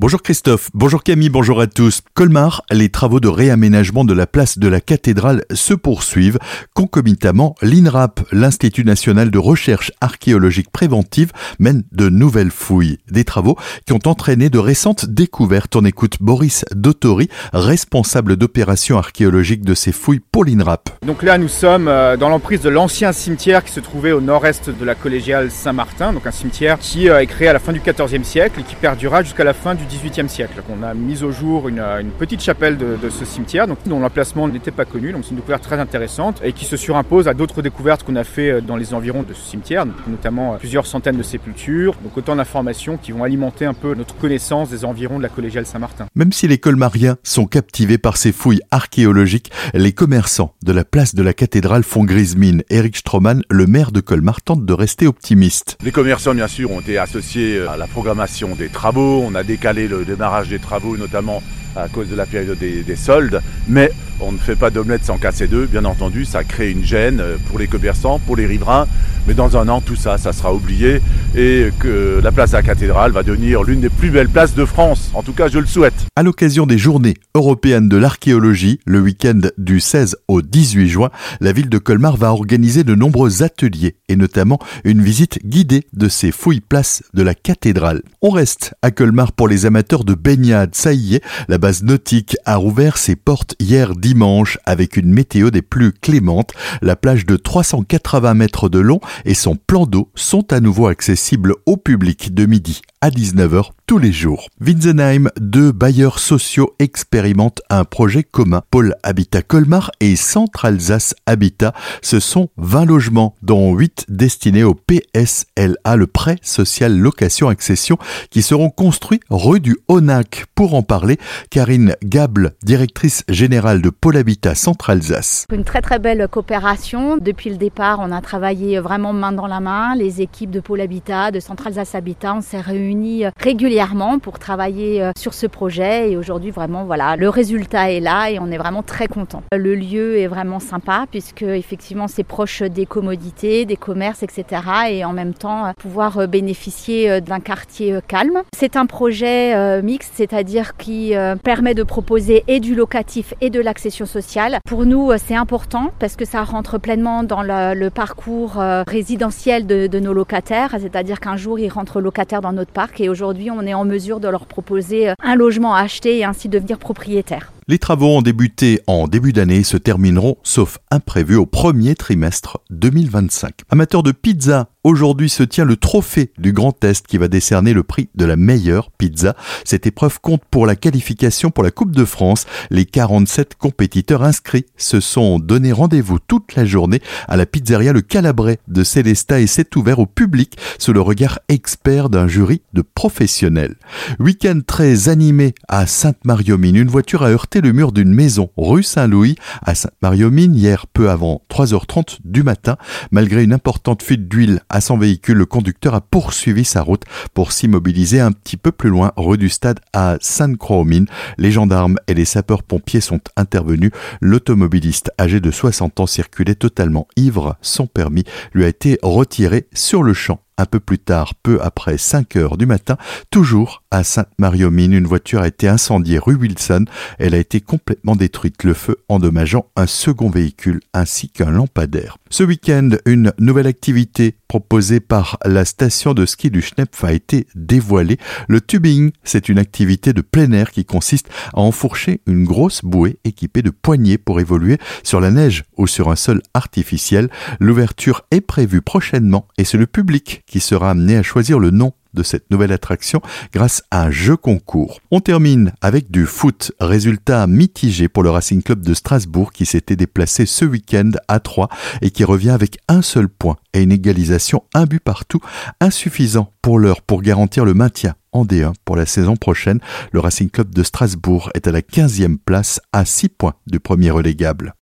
Bonjour Christophe, bonjour Camille, bonjour à tous. Colmar, les travaux de réaménagement de la place de la cathédrale se poursuivent. Concomitamment, l'INRAP, l'Institut national de recherche archéologique préventive, mène de nouvelles fouilles. Des travaux qui ont entraîné de récentes découvertes. On écoute Boris Dottori, responsable d'opérations archéologiques de ces fouilles pour l'INRAP. Donc là, nous sommes euh, dans l'emprise de l'ancien cimetière qui se trouvait au nord-est de la collégiale Saint-Martin, donc un cimetière qui euh, est créé à la fin du XIVe siècle et qui perdura jusqu'à la fin du XVIIIe siècle. On a mis au jour une, petite chapelle de, ce cimetière, donc, dont l'emplacement n'était pas connu. Donc c'est une découverte très intéressante et qui se surimpose à d'autres découvertes qu'on a fait euh, dans les environs de ce cimetière, notamment euh, plusieurs centaines de sépultures. Donc autant d'informations qui vont alimenter un peu notre connaissance des environs de la collégiale Saint-Martin. Même si les colmariens sont captivés par ces fouilles archéologiques, les commerçants de la place de la cathédrale font grise mine. Eric Stroman, le maire de Colmar, tente de rester optimiste. Les commerçants, bien sûr, ont été associés à la programmation des travaux. On a décalé le démarrage des travaux, notamment à cause de la période des, soldes. Mais on ne fait pas d'omelette sans casser deux. Bien entendu, ça crée une gêne euh, pour les commerçants, pour les riverains. Mais dans un an, tout ça, ça sera oublié et que la place à la cathédrale va devenir l'une des plus belles places de France. En tout cas, je le souhaite. À l'occasion des Journées européennes de l'archéologie, le week-end du 16 au 18 juin, la ville de Colmar va organiser de nombreux ateliers et notamment une visite guidée de ces fouilles places de la cathédrale. On reste à Colmar pour les amateurs de baignade. Ça y est, la base nautique a rouvert ses portes hier dimanche avec une météo des plus clémentes. La plage de 380 mètres de long et son plan d'eau sont à nouveau accessibles au public de midi à 19h tous les jours. Winsenheim, deux bailleurs sociaux expérimentent un projet commun. Pôle Habitat Colmar et Centre Alsace Habitat. Ce sont 20 logements, dont 8 destinés au PSLA, le prêt social location accession, qui seront construits rue du Honac. Pour en parler, Karine Gable, directrice générale de Pôle Habitat Centre Alsace. Une très très belle coopération. Depuis le départ, on a travaillé vraiment main dans la main. Les équipes de Pôle Habitat, de Centre Alsace Habitat, on s'est réunis euh, régulièrement pour travailler euh, sur ce projet et aujourd'hui vraiment voilà le résultat est là et on est vraiment très content. Le lieu est vraiment sympa puisque effectivement c'est proche des commodités, des commerces, etc. et en même temps euh, pouvoir bénéficier d'un quartier calme. C'est un projet mixte, c'est-à-dire qui permet de proposer et du locatif et de l'accession sociale. Pour nous c'est important parce que ça rentre pleinement dans le, parcours résidentiel de, nos locataires, c'est-à-dire qu'un jour ils rentrent locataires dans notre et aujourd'hui on est en mesure de leur proposer euh, un logement à acheter et ainsi devenir propriétaire. Les travaux ont débuté en début d'année et se termineront, sauf imprévu, au premier trimestre 2025. Amateurs de pizza, aujourd'hui se tient le trophée du Grand Est qui va décerner le prix de la meilleure pizza. Cette épreuve compte pour la qualification pour la Coupe de France. Les 47 compétiteurs inscrits se sont donné rendez-vous toute la journée à la pizzeria Le Calabret de Célesta et c'est ouvert au public sous le regard expert d'un jury de professionnels. Week-end très animé à Sainte-Marie-aux-Mines. Une voiture a heurté le mur d'une maison rue Saint-Louis à Sainte-Marie-aux-Mines hier peu avant 3h30 du matin. Malgré une importante fuite d'huile à son véhicule, le conducteur a poursuivi sa route pour s'immobiliser un petit peu plus loin rue du Stade à Sainte-Croix-aux-Mines. Les gendarmes et les sapeurs-pompiers sont intervenus. L'automobiliste âgé de 60 ans circulait totalement ivre. Son permis lui a été retiré sur le champ un peu plus tard, peu après 5 heures du matin, toujours à Sainte-Marie-aux-Mines, une voiture a été incendiée rue Wilson. Elle a été complètement détruite, le feu endommageant un second véhicule ainsi qu'un lampadaire. Ce week-end, une nouvelle activité proposée par la station de ski du Schnepf a été dévoilée. Le tubing, c'est une activité de plein air qui consiste à enfourcher une grosse bouée équipée de poignées pour évoluer sur la neige ou sur un sol artificiel. L'ouverture est prévue prochainement et c'est le public qui sera amené à choisir le nom de cette nouvelle attraction grâce à un jeu concours. On termine avec du foot. Résultat mitigé pour le Racing Club de Strasbourg qui s'était déplacé ce week-end à 3 et qui revient avec un seul point et une égalisation un but partout insuffisant pour l'heure pour garantir le maintien en D1 pour la saison prochaine. Le Racing Club de Strasbourg est à la 15e place à 6 points du premier relégable.